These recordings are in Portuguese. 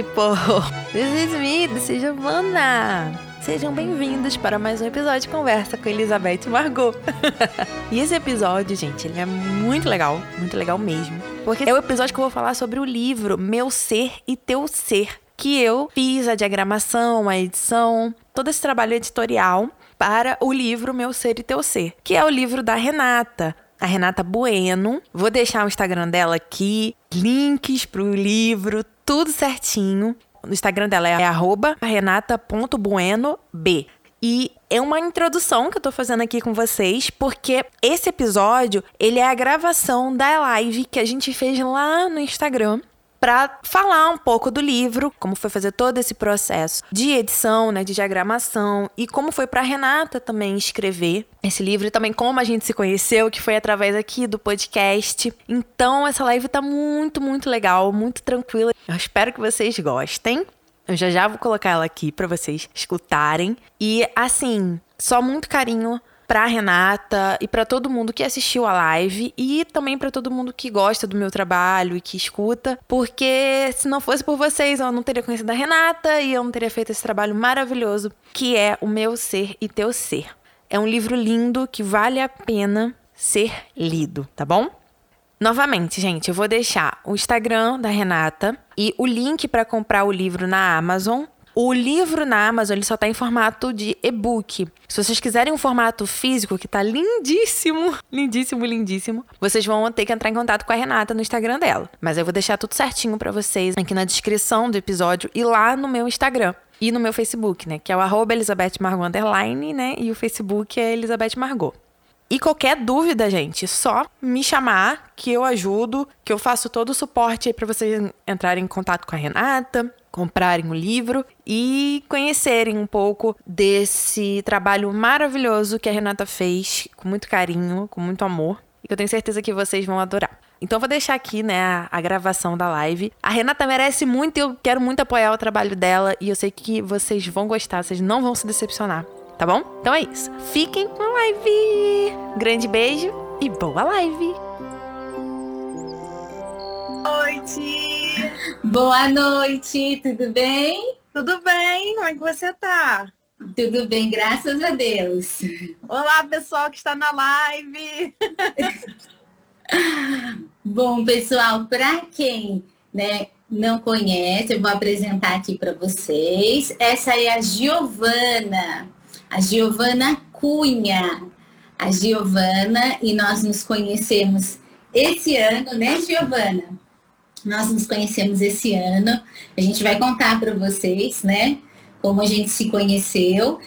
People! This is me, this is Giovanna. Sejam bem-vindos para mais um episódio de Conversa com Elizabeth Margot. e esse episódio, gente, ele é muito legal, muito legal mesmo. Porque é o episódio que eu vou falar sobre o livro Meu Ser e Teu Ser, que eu fiz a diagramação, a edição, todo esse trabalho editorial para o livro Meu Ser e Teu Ser, que é o livro da Renata, a Renata Bueno. Vou deixar o Instagram dela aqui, links pro livro, tudo certinho. O Instagram dela é renata.buenob. E é uma introdução que eu tô fazendo aqui com vocês, porque esse episódio, ele é a gravação da live que a gente fez lá no Instagram para falar um pouco do livro, como foi fazer todo esse processo de edição, né, de diagramação e como foi para Renata também escrever esse livro e também como a gente se conheceu, que foi através aqui do podcast. Então essa live tá muito, muito legal, muito tranquila. Eu espero que vocês gostem. Eu já já vou colocar ela aqui para vocês escutarem. E assim, só muito carinho pra Renata e para todo mundo que assistiu a live e também para todo mundo que gosta do meu trabalho e que escuta, porque se não fosse por vocês, eu não teria conhecido a Renata e eu não teria feito esse trabalho maravilhoso que é O Meu Ser e Teu Ser. É um livro lindo que vale a pena ser lido, tá bom? Novamente, gente, eu vou deixar o Instagram da Renata e o link para comprar o livro na Amazon o livro na Amazon ele só está em formato de e-book. Se vocês quiserem um formato físico, que está lindíssimo, lindíssimo, lindíssimo, vocês vão ter que entrar em contato com a Renata no Instagram dela. Mas eu vou deixar tudo certinho para vocês aqui na descrição do episódio e lá no meu Instagram. E no meu Facebook, né? Que é o arroba Elizabeth Margot Underline, né? E o Facebook é Elizabeth Margot. E qualquer dúvida, gente, só me chamar que eu ajudo, que eu faço todo o suporte aí para vocês entrarem em contato com a Renata, comprarem o livro e conhecerem um pouco desse trabalho maravilhoso que a Renata fez com muito carinho, com muito amor, e que eu tenho certeza que vocês vão adorar. Então vou deixar aqui, né, a, a, gravação da live. A Renata merece muito e eu quero muito apoiar o trabalho dela e eu sei que vocês vão gostar, vocês não vão se decepcionar, tá bom? Então é isso. Fiquem com a live. Grande beijo e boa live. Noite. Boa noite, tudo bem? Tudo bem, como é que você tá? Tudo bem, graças a Deus. Olá, pessoal que está na live. Bom, pessoal, para quem né, não conhece, eu vou apresentar aqui para vocês. Essa é a Giovana, a Giovana Cunha. A Giovana, e nós nos conhecemos esse ano, né, Giovana? Nós nos conhecemos esse ano. A gente vai contar para vocês, né, como a gente se conheceu.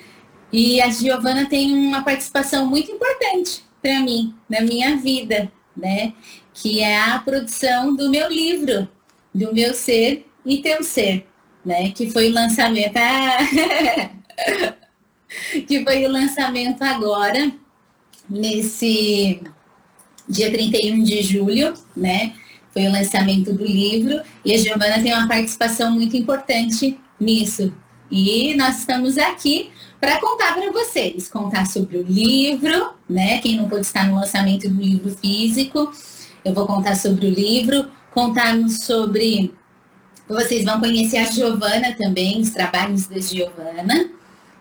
E a Giovana tem uma participação muito importante para mim, na minha vida, né, que é a produção do meu livro, do meu ser e teu ser, né, que foi o lançamento, ah, que foi o lançamento agora, nesse dia 31 de julho, né, foi o lançamento do livro e a Giovana tem uma participação muito importante nisso. E nós estamos aqui para contar para vocês, contar sobre o livro, né? Quem não pôde estar no lançamento do livro físico, eu vou contar sobre o livro, contarmos sobre vocês vão conhecer a Giovana também, os trabalhos da Giovana.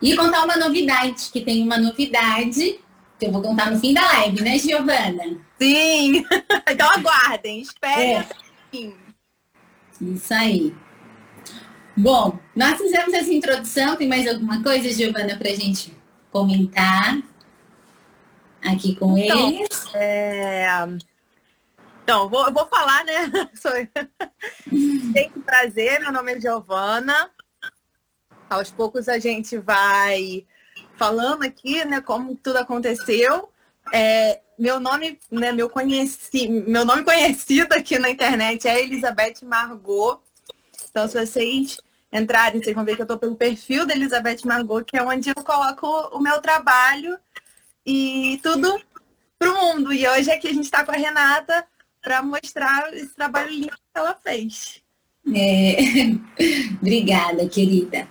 E contar uma novidade, que tem uma novidade que eu vou contar no fim da live, né, Giovana? Sim! então aguardem, esperem. É. Isso aí. Bom, nós fizemos essa introdução. Tem mais alguma coisa, Giovana, para a gente comentar aqui com então, eles? É... Então, vou, vou falar, né? Tem prazer, meu nome é Giovana. Aos poucos a gente vai falando aqui, né, como tudo aconteceu. É, meu nome, né, meu, conheci, meu nome conhecido aqui na internet é Elizabeth Margot. Então, se vocês entrarem, vocês vão ver que eu estou pelo perfil da Elizabeth Margot, que é onde eu coloco o meu trabalho e tudo para o mundo. E hoje aqui a gente está com a Renata para mostrar esse trabalho lindo que ela fez. É... Obrigada, querida.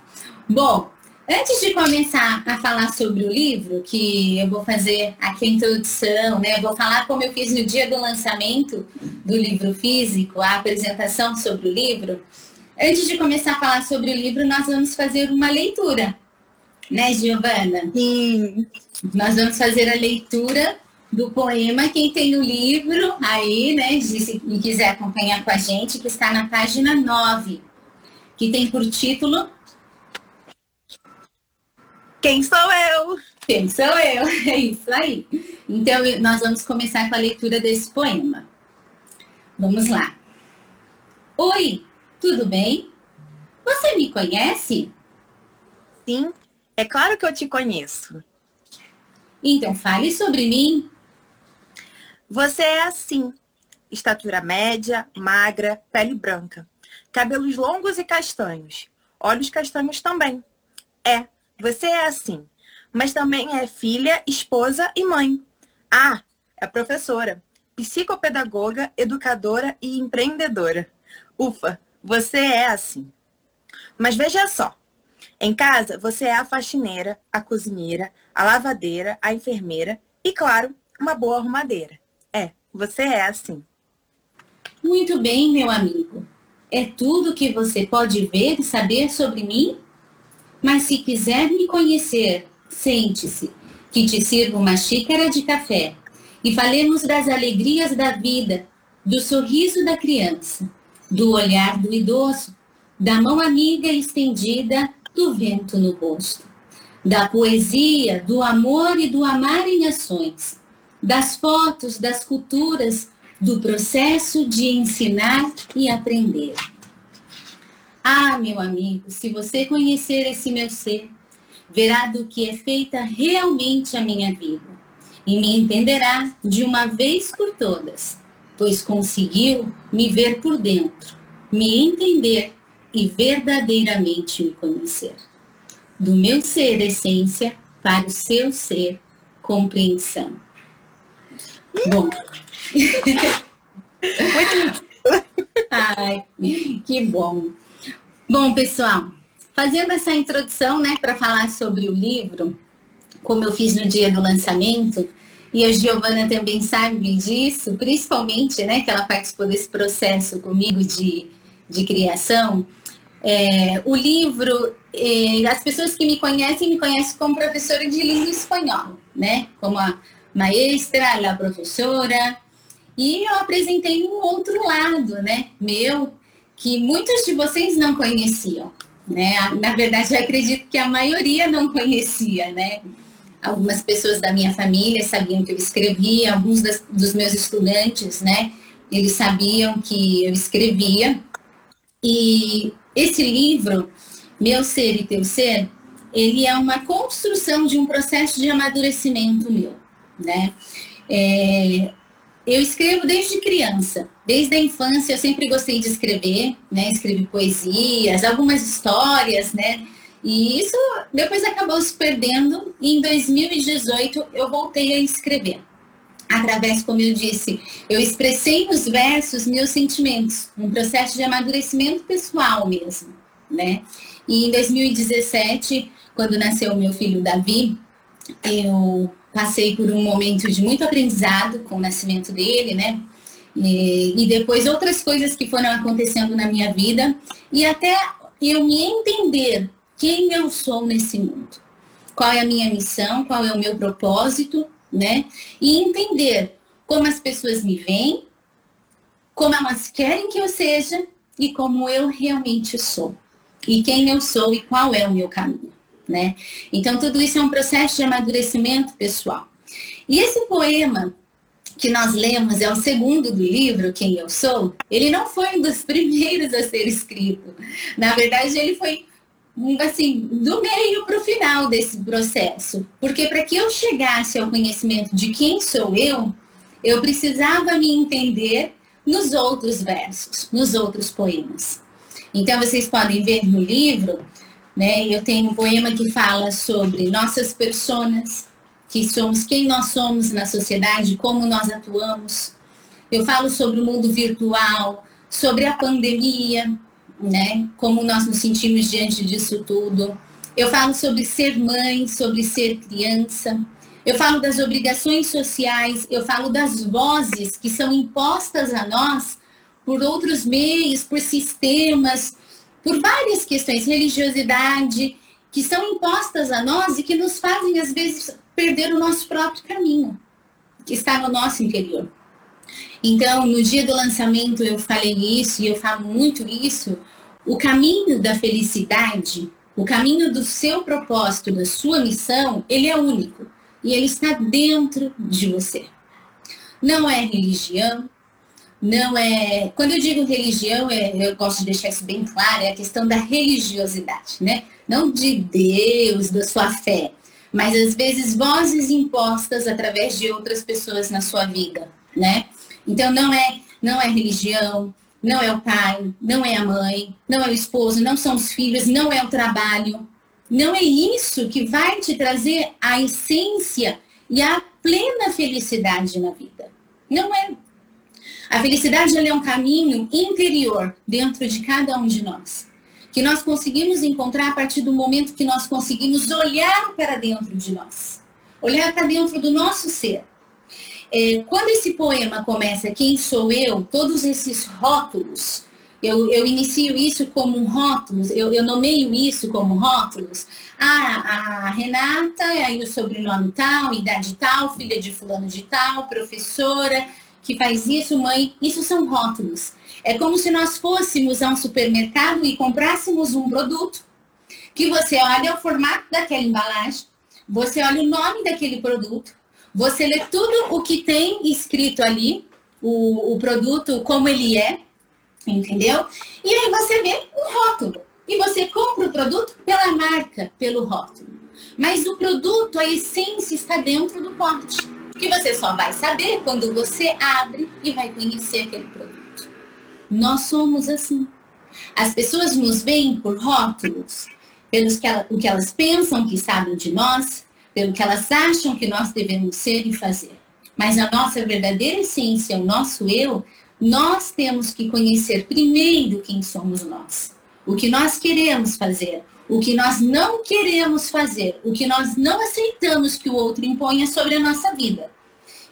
Bom, Antes de começar a falar sobre o livro, que eu vou fazer aqui a introdução, né? Eu vou falar como eu fiz no dia do lançamento do livro físico, a apresentação sobre o livro. Antes de começar a falar sobre o livro, nós vamos fazer uma leitura, né, Giovana? Sim. Nós vamos fazer a leitura do poema. Quem tem o livro aí, né, se quiser acompanhar com a gente, que está na página 9, que tem por título Quem sou eu? Quem sou eu? É isso aí. Então, nós vamos começar com a leitura desse poema. Vamos lá. Oi, tudo bem? Você me conhece? Sim, é claro que eu te conheço. Então, fale sobre mim. Você é assim: estatura média, magra, pele branca, cabelos longos e castanhos, olhos castanhos também. É, você é assim, mas também é filha, esposa e mãe. Ah, é professora, psicopedagoga, educadora e empreendedora. Ufa, você é assim. Mas veja só. Em casa, você é a faxineira, a cozinheira, a lavadeira, a enfermeira e, claro, uma boa arrumadeira. É, você é assim. Muito bem, meu amigo. É tudo que você pode ver e saber sobre mim? Mas se quiser me conhecer, sente-se, que te sirva uma xícara de café e falemos das alegrias da vida, do sorriso da criança, do olhar do idoso, da mão amiga estendida, do vento no rosto, da poesia, do amor e do amar em ações, das fotos, das culturas, do processo de ensinar e aprender. Ah, meu amigo, se você conhecer esse meu ser, verá do que é feita realmente a minha vida e me entenderá de uma vez por todas, pois conseguiu me ver por dentro, me entender e verdadeiramente me conhecer. Do meu ser essência para o seu ser compreensão. Bom. Ai, que bom. Bom, pessoal, fazendo essa introdução, né, para falar sobre o livro, como eu fiz no dia do lançamento, e a Giovana também sabe disso, principalmente, né, que ela participou desse processo comigo de, de criação. É, o livro, é, as pessoas que me conhecem, me conhecem como professora de língua espanhola, né, como a maestra, a professora, e eu apresentei um outro lado, né, meu, que muitos de vocês não conheciam, né? Na verdade, eu acredito que a maioria não conhecia, né? Algumas pessoas da minha família sabiam que eu escrevia, alguns das, dos meus estudantes, né? Eles sabiam que eu escrevia. E esse livro, Meu Ser e Teu Ser, ele é uma construção de um processo de amadurecimento meu, né? É, eu escrevo desde criança, desde a infância eu sempre gostei de escrever, né? Escrevi poesias, algumas histórias, né? E isso depois acabou se perdendo e em 2018 eu voltei a escrever. Através, como eu disse, eu expressei nos versos meus sentimentos, um processo de amadurecimento pessoal mesmo, né? E em 2017, quando nasceu o meu filho Davi, eu passei por um momento de muito aprendizado com o nascimento dele, né? E, e, depois outras coisas que foram acontecendo na minha vida e até eu me entender quem eu sou nesse mundo, qual é a minha missão, qual é o meu propósito, né? E entender como as pessoas me veem, como elas querem que eu seja e como eu realmente sou. E quem eu sou e qual é o meu caminho né? Então tudo isso é um processo de amadurecimento pessoal. E esse poema que nós lemos é o segundo do livro, Quem Eu Sou, ele não foi um dos primeiros a ser escrito. Na verdade, ele foi assim, do meio para o final desse processo. Porque para que eu chegasse ao conhecimento de quem sou eu, eu precisava me entender nos outros versos, nos outros poemas. Então vocês podem ver no livro né? Eu tenho um poema que fala sobre nossas personas, que somos quem nós somos na sociedade, como nós atuamos. Eu falo sobre o mundo virtual, sobre a pandemia, né? Como nós nos sentimos diante disso tudo. Eu falo sobre ser mãe, sobre ser criança. Eu falo das obrigações sociais, eu falo das vozes que são impostas a nós por outros meios, por sistemas, por várias questões, religiosidade, que são impostas a nós e que nos fazem, às vezes, perder o nosso próprio caminho, que está no nosso interior. Então, no dia do lançamento eu falei isso e eu falo muito isso. O caminho da felicidade, o caminho do seu propósito, da sua missão, ele é único e ele está dentro de você. Não é religião, não é. Quando eu digo religião, é, eu gosto de deixar isso bem claro, é a questão da religiosidade, né? Não de Deus, da sua fé, mas às vezes vozes impostas através de outras pessoas na sua vida, né? Então não é, não é religião, não é o pai, não é a mãe, não é o esposo, não são os filhos, não é o trabalho. Não é isso que vai te trazer a essência e a plena felicidade na vida. Não é. A felicidade é um caminho interior dentro de cada um de nós, que nós conseguimos encontrar a partir do momento que nós conseguimos olhar para dentro de nós, olhar para dentro do nosso ser. É, quando esse poema começa, quem sou eu, todos esses rótulos, eu, eu inicio isso como rótulos, eu, eu nomeio isso como rótulos. Ah, a Renata, aí o sobrenome tal, idade tal, filha de fulano de tal, professora, que faz isso, mãe, isso são rótulos. É como se nós fôssemos a um supermercado e comprássemos um produto, que você olha o formato daquela embalagem, você olha o nome daquele produto, você lê tudo o que tem escrito ali, o, o produto, como ele é, entendeu? E aí você vê o rótulo. E você compra o produto pela marca, pelo rótulo. Mas o produto, a essência está dentro do pote. Que você só vai saber quando você abre e vai conhecer aquele produto. Nós somos assim. As pessoas nos veem por rótulos, pelos que ela, o que elas pensam que sabem de nós, pelo que elas acham que nós devemos ser e fazer. Mas a nossa verdadeira essência, o nosso eu, nós temos que conhecer primeiro quem somos nós. O que nós queremos fazer, o que nós não queremos fazer, o que nós não aceitamos que o outro imponha sobre a nossa vida.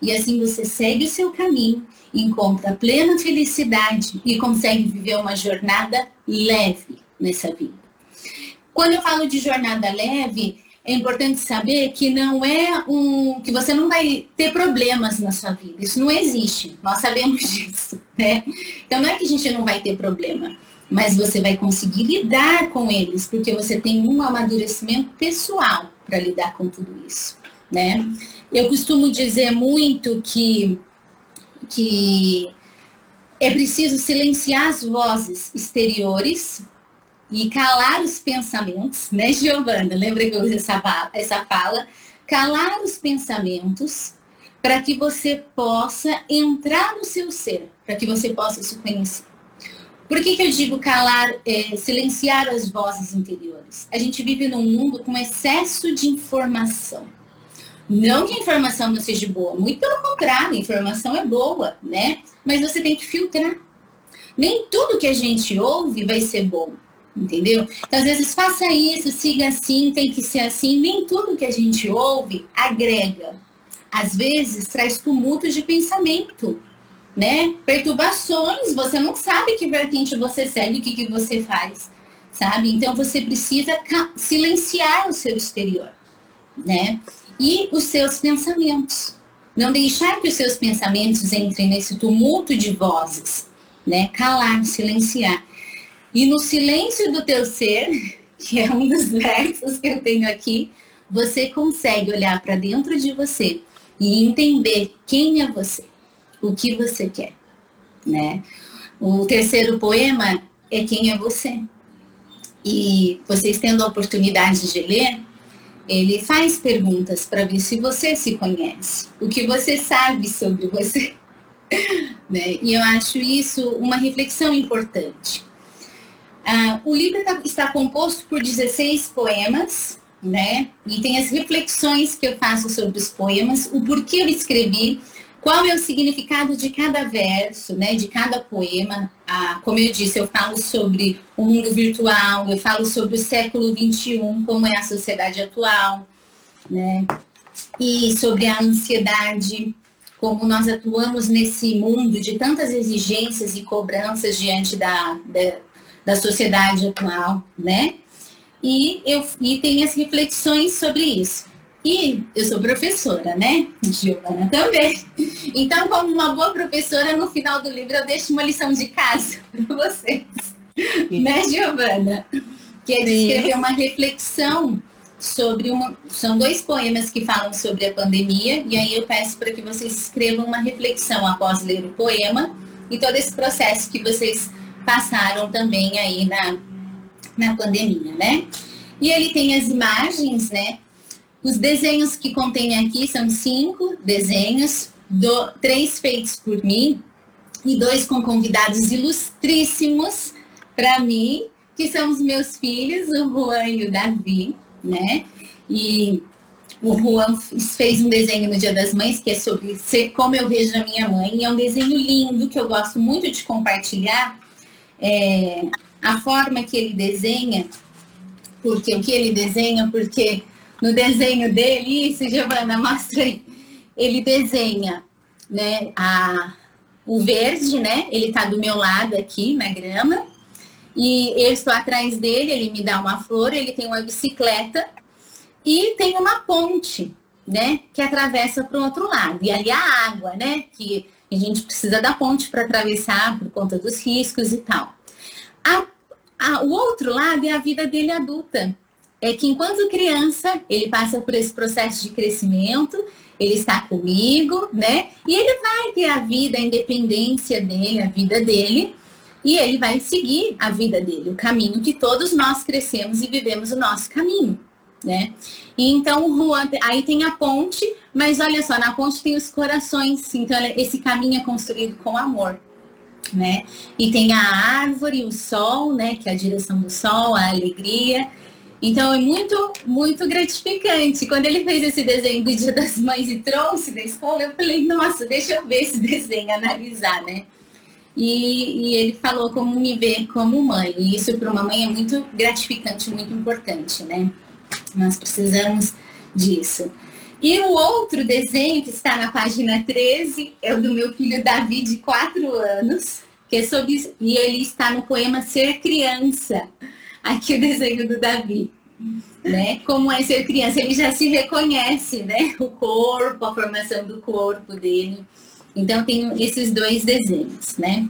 E assim você segue o seu caminho, encontra plena felicidade e consegue viver uma jornada leve nessa vida. Quando eu falo de jornada leve, é importante saber que não é um que você não vai ter problemas na sua vida. Isso não existe. Nós sabemos disso, né? Então não é que a gente não vai ter problema, mas você vai conseguir lidar com eles, porque você tem um amadurecimento pessoal para lidar com tudo isso, né? Eu costumo dizer muito que que é preciso silenciar as vozes exteriores e calar os pensamentos, né, Giovana? Lembra que eu usei essa, essa fala? Calar os pensamentos para que você possa entrar no seu ser, para que você possa se conhecer. Por que, que eu digo calar, é, silenciar as vozes interiores? A gente vive num mundo com excesso de informação. Não que a informação não seja boa, muito pelo contrário, a informação é boa, né? Mas você tem que filtrar. Nem tudo que a gente ouve vai ser bom entendeu? Então, às vezes, faça isso, siga assim, tem que ser assim. Nem tudo que a gente ouve agrega. Às vezes, traz tumulto de pensamento, né? Perturbações, você não sabe que vertente você segue, o que, que você faz, sabe? Então, você precisa silenciar o seu exterior, né? E os seus pensamentos. Não deixar que os seus pensamentos entrem nesse tumulto de vozes, né? Calar, silenciar. E no silêncio do teu ser, que é um dos versos que eu tenho aqui, você consegue olhar para dentro de você e entender quem é você, o que você quer, né? O terceiro poema é quem é você. E vocês tendo a oportunidade de ler, ele faz perguntas para ver se você se conhece, o que você sabe sobre você. né? E eu acho isso uma reflexão importante. Ah, o livro tá, está composto por 16 poemas, né? E tem as reflexões que eu faço sobre os poemas, o porquê eu escrevi, qual é o significado de cada verso, né? De cada poema. Ah, como eu disse, eu falo sobre o mundo virtual, eu falo sobre o século 21, como é a sociedade atual, né? E sobre a ansiedade, como nós atuamos nesse mundo de tantas exigências e cobranças diante da, da da sociedade atual, né? E, eu, e tem as reflexões sobre isso. E eu sou professora, né? Giovana também. Então, como uma boa professora, no final do livro eu deixo uma lição de casa para vocês. Sim. Né, Giovana? Que é de escrever uma reflexão sobre uma. São dois poemas que falam sobre a pandemia, e aí eu peço para que vocês escrevam uma reflexão após ler o poema e todo esse processo que vocês passaram também aí na, na pandemia, né? E ele tem as imagens, né? Os desenhos que contém aqui são cinco desenhos, do, três feitos por mim e dois com convidados ilustríssimos para mim, que são os meus filhos, o Juan e o Davi, né? E o Juan fez um desenho no Dia das Mães, que é sobre ser, como eu vejo a minha mãe, e é um desenho lindo que eu gosto muito de compartilhar. É, a forma que ele desenha, porque o que ele desenha, porque no desenho dele, isso, Giovana, mostra aí. Ele desenha, né, a, o verde, né? Ele está do meu lado aqui na grama. E eu estou atrás dele, ele me dá uma flor, ele tem uma bicicleta e tem uma ponte, né? Que atravessa para o outro lado. E ali a água, né? Que a gente precisa da ponte para atravessar por conta dos riscos e tal. A, a, o outro lado é a vida dele adulta é que enquanto criança, ele passa por esse processo de crescimento, ele está comigo, né? E ele vai ter a vida, a independência dele, a vida dele, e ele vai seguir a vida dele, o caminho que todos nós crescemos e vivemos o nosso caminho, né? E então o Juan, aí tem a ponte, mas olha só, na ponte tem os corações, então esse caminho é construído com amor. Né? E tem a árvore, o sol, né? Que é a direção do sol, a alegria. Então é muito, muito gratificante. Quando ele fez esse desenho do Dia das Mães e trouxe da escola, eu falei, nossa, deixa eu ver esse desenho, analisar, né? E, e ele falou como me ver como mãe. E isso para uma mãe é muito gratificante, muito importante, né? Nós precisamos disso. E o outro desenho que está na página 13 é o do meu filho Davi, de 4 anos, que é sobre. E ele está no poema Ser Criança aqui o desenho do Davi. Né? Como é ser criança, ele já se reconhece, né? O corpo, a formação do corpo dele. Então tem esses dois desenhos, né?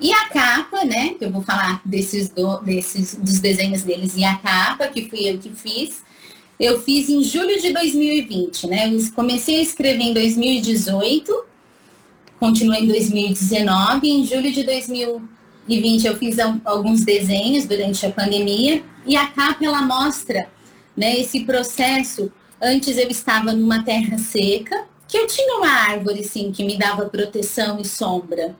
E a capa, né? Que eu vou falar desses, do, desses dos desenhos deles e a capa, que fui eu que fiz. Eu fiz em julho de 2020, né? Eu comecei a escrever em 2018, continuei em 2019, em julho de 2020 2020 eu fiz alguns desenhos durante a pandemia e a capa ela mostra né, esse processo. Antes eu estava numa terra seca, que eu tinha uma árvore sim que me dava proteção e sombra,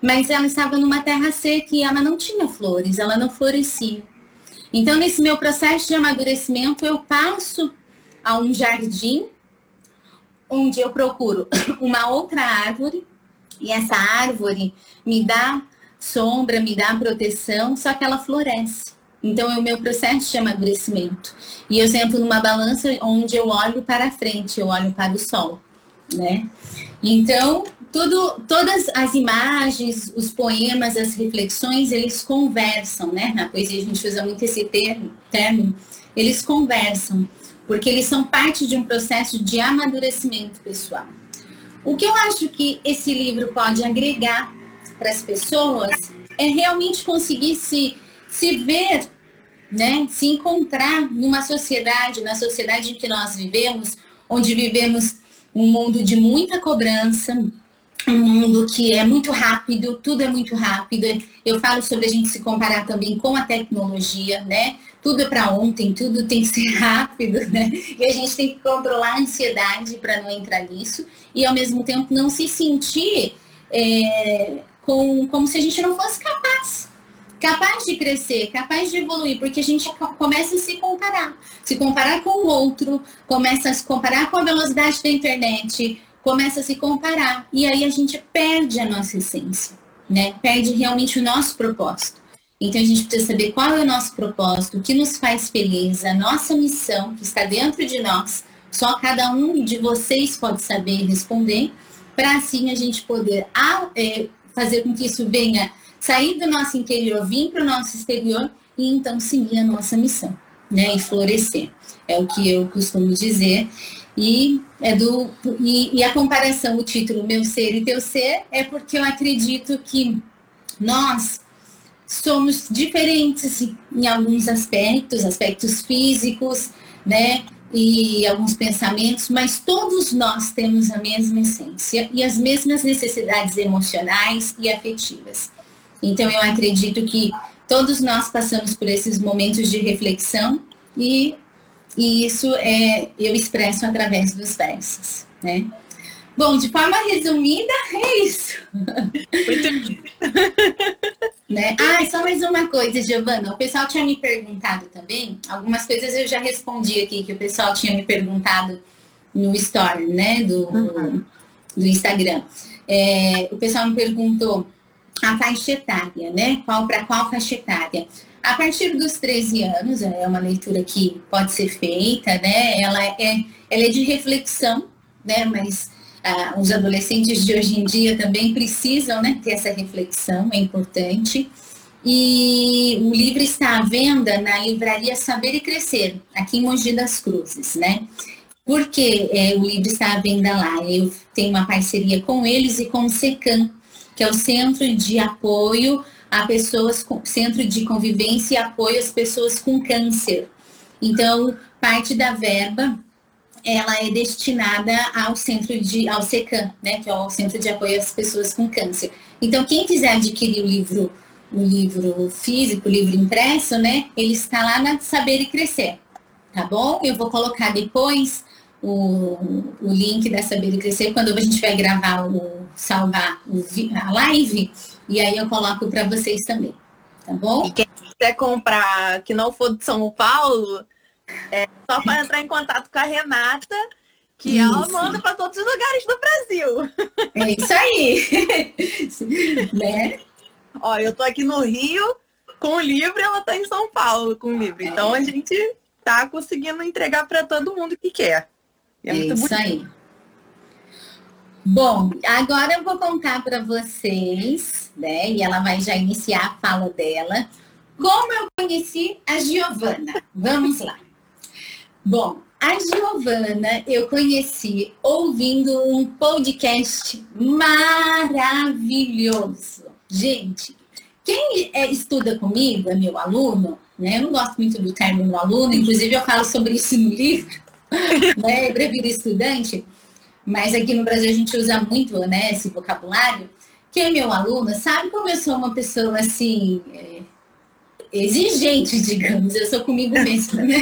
mas ela estava numa terra seca e ela não tinha flores, ela não florescia. Então nesse meu processo de amadurecimento eu passo a um jardim onde eu procuro uma outra árvore e essa árvore me dá sombra, me dá proteção, só que ela floresce. Então é o meu processo de amadurecimento. E eu sento numa balança onde eu olho para frente, eu olho para o sol, né? Então, tudo, todas as imagens, os poemas, as reflexões, eles conversam, né? Na poesia a gente usa muito esse termo, termo eles conversam, porque eles são parte de um processo de amadurecimento pessoal. O que eu acho que esse livro pode agregar para as pessoas é realmente conseguir se, se ver, né, se encontrar numa sociedade, na sociedade em que nós vivemos, onde vivemos um mundo de muita cobrança, um mundo que é muito rápido, tudo é muito rápido. Eu falo sobre a gente se comparar também com a tecnologia, né? Tudo é para ontem, tudo tem que ser rápido, né? E a gente tem que controlar a ansiedade para não entrar nisso e ao mesmo tempo não se sentir é, com, como se a gente não fosse capaz. Capaz de crescer, capaz de evoluir, porque a gente começa a se comparar. Se comparar com o outro, começa a se comparar com a velocidade da internet, começa a se comparar. E aí a gente perde a nossa essência, né? Perde realmente o nosso propósito. Então a gente precisa saber qual é o nosso propósito, o que nos faz feliz, a nossa missão que está dentro de nós. Só cada um de vocês pode saber responder, para assim a gente poder é, fazer com que isso venha sair do nosso interior, vir para o nosso exterior e então seguir a nossa missão, né? E florescer. É o que eu costumo dizer. E, é do, e, e a comparação, o título Meu Ser e Teu Ser, é porque eu acredito que nós somos diferentes em alguns aspectos, aspectos físicos, né? E alguns pensamentos, mas todos nós temos a mesma essência e as mesmas necessidades emocionais e afetivas. Então eu acredito que todos nós passamos por esses momentos de reflexão e, e isso é eu expresso através dos versos, né? Bom, de forma resumida, é isso. Muito né? Ah, só mais uma coisa, Giovana. O pessoal tinha me perguntado também, algumas coisas eu já respondi aqui, que o pessoal tinha me perguntado no story, né, do, uhum. do Instagram. É, o pessoal me perguntou a faixa etária, né? Qual para qual faixa etária? A partir dos 13 anos, é uma leitura que pode ser feita, né? Ela é, ela é de reflexão, né? Mas ah, os adolescentes de hoje em dia também precisam né, ter essa reflexão, é importante. E o livro está à venda na livraria Saber e Crescer, aqui em Mogi das Cruzes, né? Por que é, o livro está à venda lá? Eu tenho uma parceria com eles e com o SECAM, que é o Centro de Apoio a Pessoas com Centro de Convivência e Apoio às Pessoas com Câncer. Então, parte da verba ela é destinada ao centro de, ao SECAM, né, que é o Centro de Apoio às Pessoas com Câncer. Então, quem quiser adquirir o livro, o livro físico, o livro impresso, né, ele está lá na Saber e Crescer, tá bom? Eu vou colocar depois o, o link da Saber e Crescer quando a gente vai gravar o salvar o, a live e aí eu coloco para vocês também, tá bom? E quem quiser comprar que não for de São Paulo, é só para entrar em contato com a Renata, que isso. ela manda para todos os lugares do Brasil. É isso aí. né? Ó, eu tô aqui no Rio com o livro e ela tá em São Paulo com o livro. Então a gente tá conseguindo entregar para todo mundo que quer. É, é isso bonito. aí. Bom, agora eu vou contar para vocês, né? E ela vai já iniciar a fala dela. Como eu conheci a Giovana? Vamos lá. Bom, a Giovana eu conheci ouvindo um podcast maravilhoso. Gente, quem é, estuda comigo, é meu aluno, né? Eu não gosto muito do termo aluno, inclusive eu falo sobre isso no livro, né? Eu estudante, mas aqui no Brasil a gente usa muito né, esse vocabulário. Quem é meu aluno sabe como eu sou uma pessoa assim. Exigente, digamos, eu sou comigo mesma, né?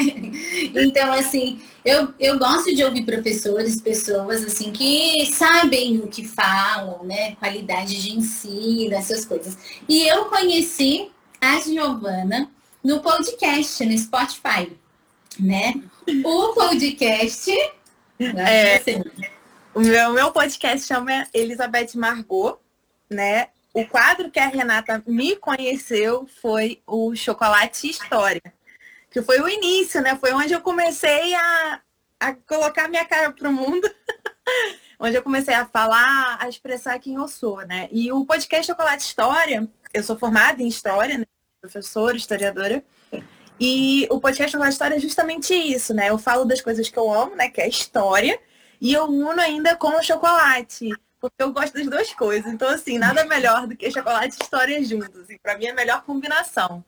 Então, assim, eu, eu gosto de ouvir professores, pessoas, assim, que sabem o que falam, né? Qualidade de ensino, essas coisas. E eu conheci a Giovana no podcast, no Spotify, né? O podcast... É, o meu, meu podcast chama Elizabeth Margot, né? O quadro que a Renata me conheceu foi o Chocolate História, que foi o início, né? Foi onde eu comecei a, a colocar minha cara pro mundo, onde eu comecei a falar, a expressar quem eu sou, né? E o podcast Chocolate História, eu sou formada em História, né? professora, historiadora, e o podcast Chocolate História é justamente isso, né? Eu falo das coisas que eu amo, né? Que é a história, e eu uno ainda com o chocolate porque eu gosto das duas coisas. Então, assim, nada melhor do que chocolate e história juntos. Assim, para mim é a melhor combinação.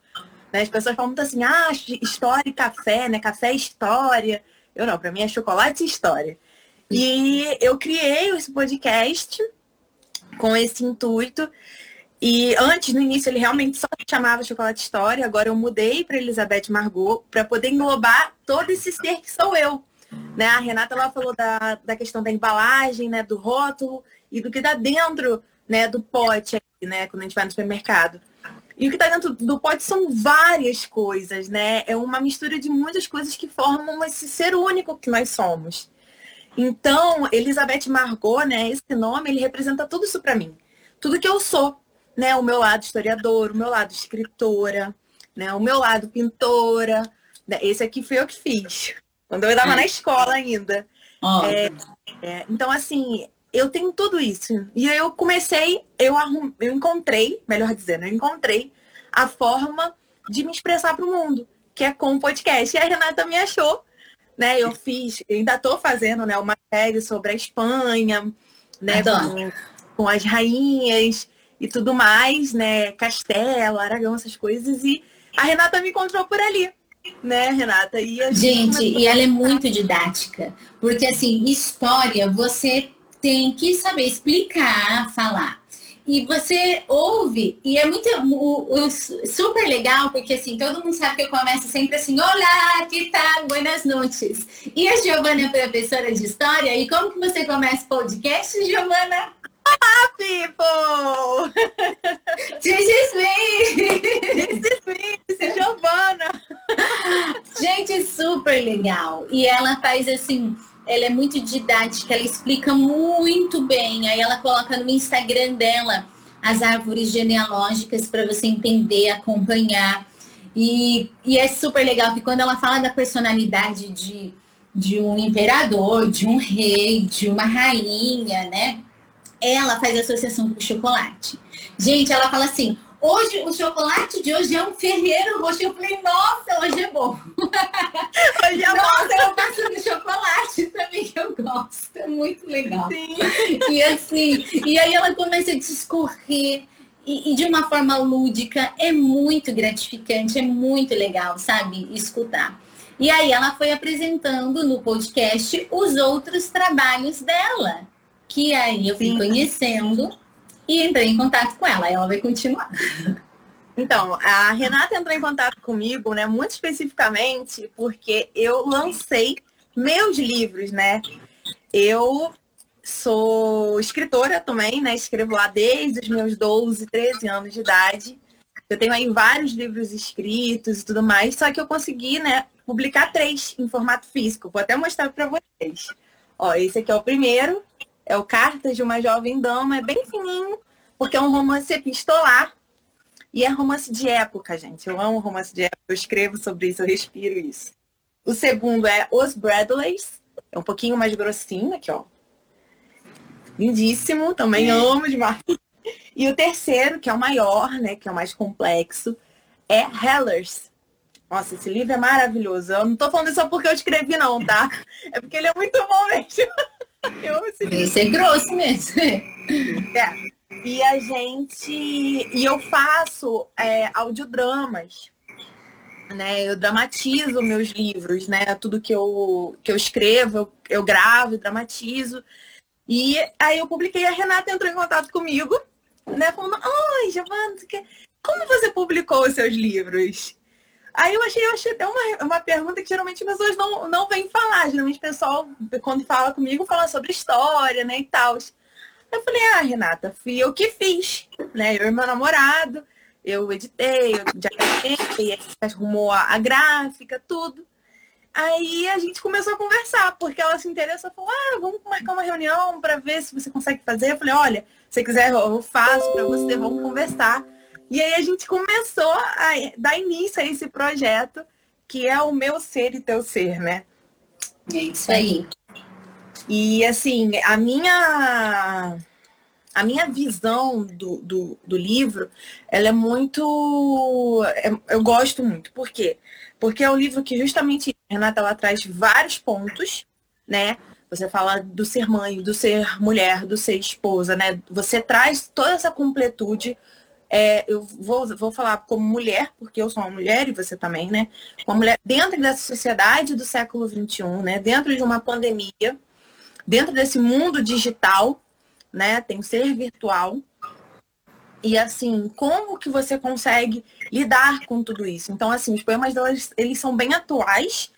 Né? As pessoas falam muito assim, ah, história e café, né? Café e história. Eu não, para mim é chocolate e história. E eu criei esse podcast com esse intuito. E antes, no início, ele realmente só chamava Chocolate História. Agora eu mudei para Elizabeth Margot para poder englobar todo esse ser que sou eu. Né? A Renata ela falou da, da questão da embalagem, né? do rótulo e do que está dentro né, do pote, né, quando a gente vai no supermercado. E o que está dentro do pote são várias coisas, né? É uma mistura de muitas coisas que formam esse ser único que nós somos. Então, Elizabeth Margot, né, esse nome, ele representa tudo isso para mim. Tudo que eu sou, né? O meu lado historiador, o meu lado escritora, né? O meu lado pintora. Né? Esse aqui foi eu que fiz. Quando eu estava na escola ainda. Oh. É, é, então, assim, eu tenho tudo isso. E aí eu comecei, eu, arrum, eu encontrei, melhor dizendo, eu encontrei a forma de me expressar para o mundo, que é com o podcast. E a Renata me achou, né? Eu fiz, ainda estou fazendo, né, uma série sobre a Espanha, né, com, com, as rainhas e tudo mais, né, Castelo, Aragão, essas coisas. E a Renata me encontrou por ali. Né, Renata? E gente, gente e ela é muito didática. Porque, assim, história, você tem que saber explicar, falar. E você ouve, e é muito o, o, super legal, porque assim, todo mundo sabe que eu começo sempre assim, olá, que tal? Buenas noites. E a Giovana é professora de história, e como que você começa o podcast, Giovana? Olá, people! This is me! This is me, this is Giovana! Gente, super legal. E ela faz assim, ela é muito didática, ela explica muito bem. Aí ela coloca no Instagram dela as árvores genealógicas para você entender, acompanhar. E, e é super legal que quando ela fala da personalidade de, de um imperador, de um rei, de uma rainha, né? Ela faz associação com o chocolate. Gente, ela fala assim, Hoje, o chocolate de hoje é um ferreiro roxo. Eu falei, nossa, hoje é bom. Hoje é nossa, bom. eu passo no chocolate também, que eu gosto. É muito legal. Sim. E assim, e aí ela começa a discorrer. E, e de uma forma lúdica, é muito gratificante, é muito legal, sabe? Escutar. E aí ela foi apresentando no podcast os outros trabalhos dela. Que aí eu fui Sim. conhecendo e entrei em contato com ela. Ela vai continuar. Então, a Renata entrou em contato comigo, né, muito especificamente, porque eu lancei meus livros, né? Eu sou escritora também, né? Escrevo lá desde os meus 12, 13 anos de idade. Eu tenho aí vários livros escritos e tudo mais, só que eu consegui, né, publicar três em formato físico. Vou até mostrar para vocês. Ó, esse aqui é o primeiro, é o Cartas de uma Jovem Dama, é bem fininho, porque é um romance epistolar e é romance de época, gente. Eu amo romance de época, eu escrevo sobre isso, eu respiro isso. O segundo é Os Bradleys, é um pouquinho mais grossinho, aqui ó. Lindíssimo, também é. amo demais. E o terceiro, que é o maior, né, que é o mais complexo, é Hellers. Nossa, esse livro é maravilhoso. Eu não tô falando isso só porque eu escrevi, não, tá? É porque ele é muito bom mesmo. Eu livro. Esse é grosso mesmo. É. E a gente. E eu faço é, audiodramas. Né? Eu dramatizo meus livros, né? Tudo que eu, que eu escrevo, eu, eu gravo, dramatizo. E aí eu publiquei, a Renata entrou em contato comigo, né? Falando, oi, Giovana, como você publicou os seus livros? Aí eu achei, eu achei até uma, uma pergunta que geralmente as pessoas não, não vêm falar. Geralmente o pessoal, quando fala comigo, fala sobre história, né, e tal. Eu falei, ah, Renata, fui eu que fiz, né? Eu e meu namorado, eu editei, eu a gente arrumou a, a, gráfica, tudo. Aí a gente começou a conversar, porque ela se interessou, falou, ah, vamos marcar uma reunião para ver se você consegue fazer. Eu falei, olha, se você quiser, eu faço para você, vamos conversar. E aí a gente começou a dar início a esse projeto, que é o meu ser e teu ser, né? É isso aí. E assim, a minha a minha visão do, do, do livro, ela é muito. É, eu gosto muito. Por quê? Porque é um livro que justamente, Renata, ela traz vários pontos, né? Você fala do ser mãe, do ser mulher, do ser esposa, né? Você traz toda essa completude. É, eu vou, vou falar como mulher, porque eu sou uma mulher e você também, né? Uma mulher dentro dessa sociedade do século XXI, né? Dentro de uma pandemia, dentro desse mundo digital, né? Tem o ser virtual. E assim, como que você consegue lidar com tudo isso? Então, assim, os poemas delas, eles são bem atuais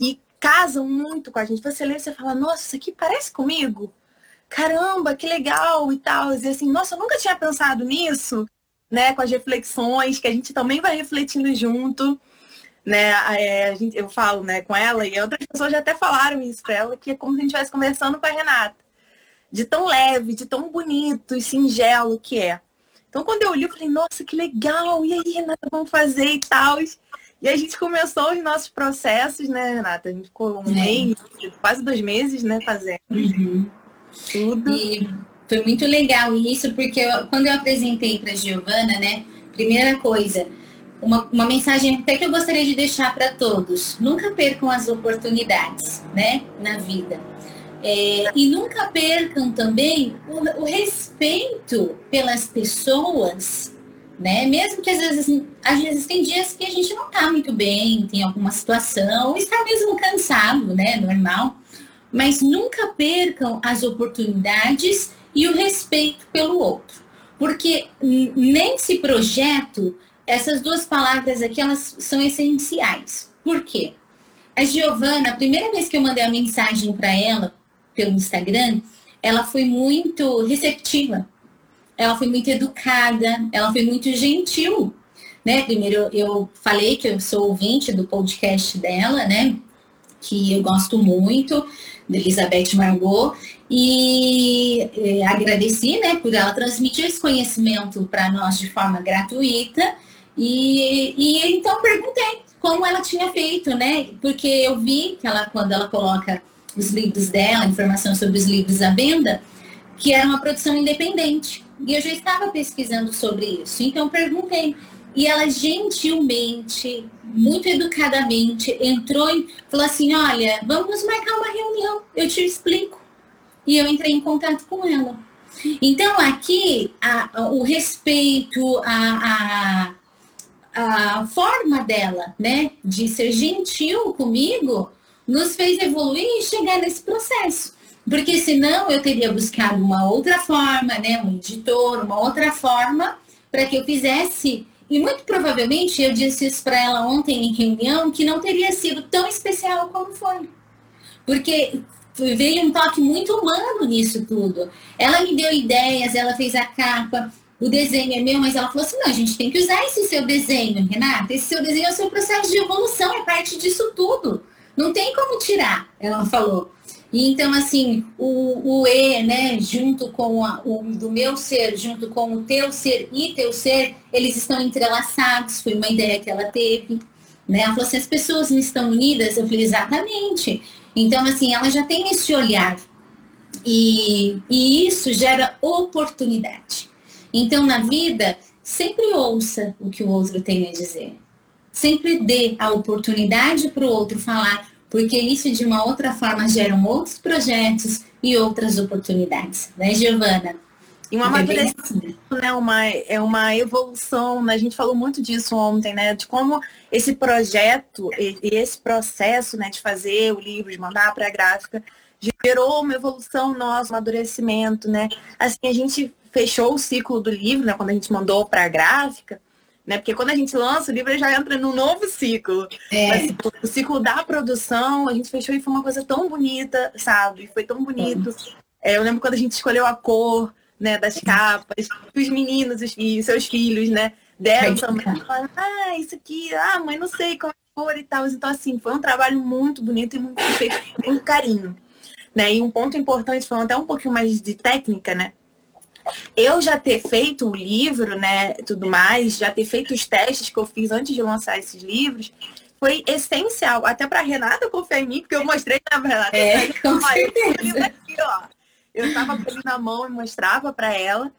e casam muito com a gente. Você lê e você fala, nossa, isso aqui parece comigo? Caramba, que legal e tal. E assim, nossa, eu nunca tinha pensado nisso, né? Com as reflexões, que a gente também vai refletindo junto né? É, a gente, eu falo né, com ela e outras pessoas já até falaram isso para ela, que é como se a gente estivesse conversando com a Renata. De tão leve, de tão bonito e singelo que é. Então quando eu li, eu falei, nossa, que legal! E aí, Renata, vamos fazer e tal. E a gente começou os nossos processos, né, Renata? A gente ficou um mês, quase dois meses, né, fazendo. Uhum. Tudo. E foi muito legal isso, porque eu, quando eu apresentei para Giovana, né, primeira coisa, uma, uma mensagem até que eu gostaria de deixar para todos: nunca percam as oportunidades, né, na vida. É, e nunca percam também o, o, respeito pelas pessoas, né? Mesmo que às vezes, às vezes tem dias que a gente não está muito bem, tem alguma situação, está mesmo cansado, né? Normal. Mas nunca percam as oportunidades e o respeito pelo outro. Porque nesse projeto, essas duas palavras aqui, elas são essenciais. Por quê? A Giovana, a primeira vez que eu mandei a mensagem para ela, pelo Instagram, ela foi muito receptiva. Ela foi muito educada, ela foi muito gentil. Né? Primeiro eu falei que eu sou ouvinte do podcast dela, né? Que eu gosto muito, Elizabeth Margot, e eh, agradeci, né, por ela transmitir esse conhecimento para nós de forma gratuita. E, e então perguntei como ela tinha feito, né? Porque eu vi que ela, quando ela coloca os livros dela, informação sobre os livros à venda, que era uma produção independente. E eu já estava pesquisando sobre isso. Então perguntei. E ela gentilmente, muito educadamente, entrou e falou assim, olha, vamos marcar uma reunião, eu te explico. E eu entrei em contato com ela. Então aqui a, o respeito, a, a, a forma dela, né, de ser gentil comigo, nos fez evoluir e chegar nesse processo. Porque senão eu teria buscado uma outra forma, né, um editor, uma outra forma para que eu fizesse. E muito provavelmente eu disse isso para ela ontem em reunião que não teria sido tão especial como foi. Porque veio um toque muito humano nisso tudo. Ela me deu ideias, ela fez a capa, o desenho é meu, mas ela falou assim, não, a gente tem que usar esse seu desenho, Renata. Esse seu desenho é o seu processo de evolução, é parte disso tudo. Não tem como tirar, ela falou. E então, assim, o, o E, né, junto com a, o do meu ser, junto com o teu ser e teu ser, eles estão entrelaçados, foi uma ideia que ela teve. Né? Ela falou assim, as pessoas não estão unidas? Eu falei, exatamente. Então, assim, ela já tem esse olhar. E, e isso gera oportunidade. Então, na vida, sempre ouça o que o outro tem a dizer sempre dê a oportunidade para o outro falar, porque isso de uma outra forma geram outros projetos e outras oportunidades, né, Giovana? E um amadurecimento, né? Uma, é uma evolução, né? a gente falou muito disso ontem, né? De como esse projeto e esse processo né, de fazer o livro, de mandar para a gráfica, gerou uma evolução nossa, um amadurecimento, né? Assim, a gente fechou o ciclo do livro, né? Quando a gente mandou para a gráfica, né? Porque quando a gente lança o livro, ele já entra num novo ciclo. É. Mas, o ciclo da produção, a gente fechou e foi uma coisa tão bonita, sabe? Foi tão bonito. É, eu lembro quando a gente escolheu a cor, né, das capas, os meninos, os filhos, seus filhos, né, deram também. Falaram, ah, isso aqui, ah, mãe, não sei qual é a cor e tal. Então, assim, foi um trabalho muito bonito e muito feito com carinho. Né? E um ponto importante, falando até um pouquinho mais de técnica, né? Eu já ter feito o livro, né, tudo mais, já ter feito os testes que eu fiz antes de lançar esses livros, foi essencial. Até para Renata confiar em mim, porque eu mostrei na Renata. É, com certeza. Aqui, ó. Eu estava com ele na mão e mostrava para ela.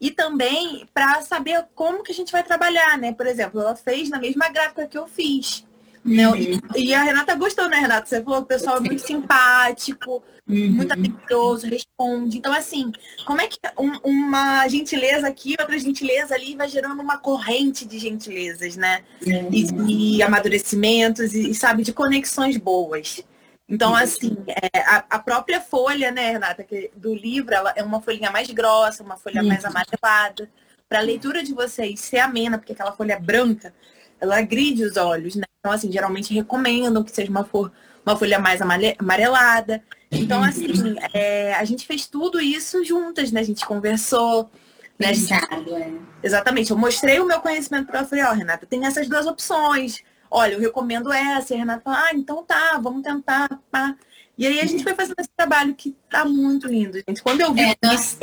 E também para saber como que a gente vai trabalhar, né? Por exemplo, ela fez na mesma gráfica que eu fiz. Uhum. E a Renata gostou, né, Renata? Você falou que o pessoal é muito simpático, uhum. muito atencioso, responde. Então, assim, como é que um, uma gentileza aqui, outra gentileza ali vai gerando uma corrente de gentilezas, né? Uhum. E, e, amadurecimentos e, sabe, de conexões boas. Então, assim, é, a, a, própria folha, né, Renata, que, do livro, ela é uma folhinha mais grossa, uma folha mais amarelada. Para a leitura de vocês ser amena, porque aquela folha branca, ela agride os olhos, né? Então, assim, geralmente recomendam que seja uma, for, uma folha mais amarelada. Então, assim, é, a gente fez tudo isso juntas, né? A gente conversou. Né? Gente... é. Exatamente. Eu mostrei o meu conhecimento para ela. Falei, ó, oh, Renata, tem essas duas opções. Olha, eu recomendo essa. E a Renata falou, ah, então tá, vamos tentar. Pá. E aí a gente foi fazendo esse trabalho que tá muito lindo, gente. Quando eu vi. É, nós...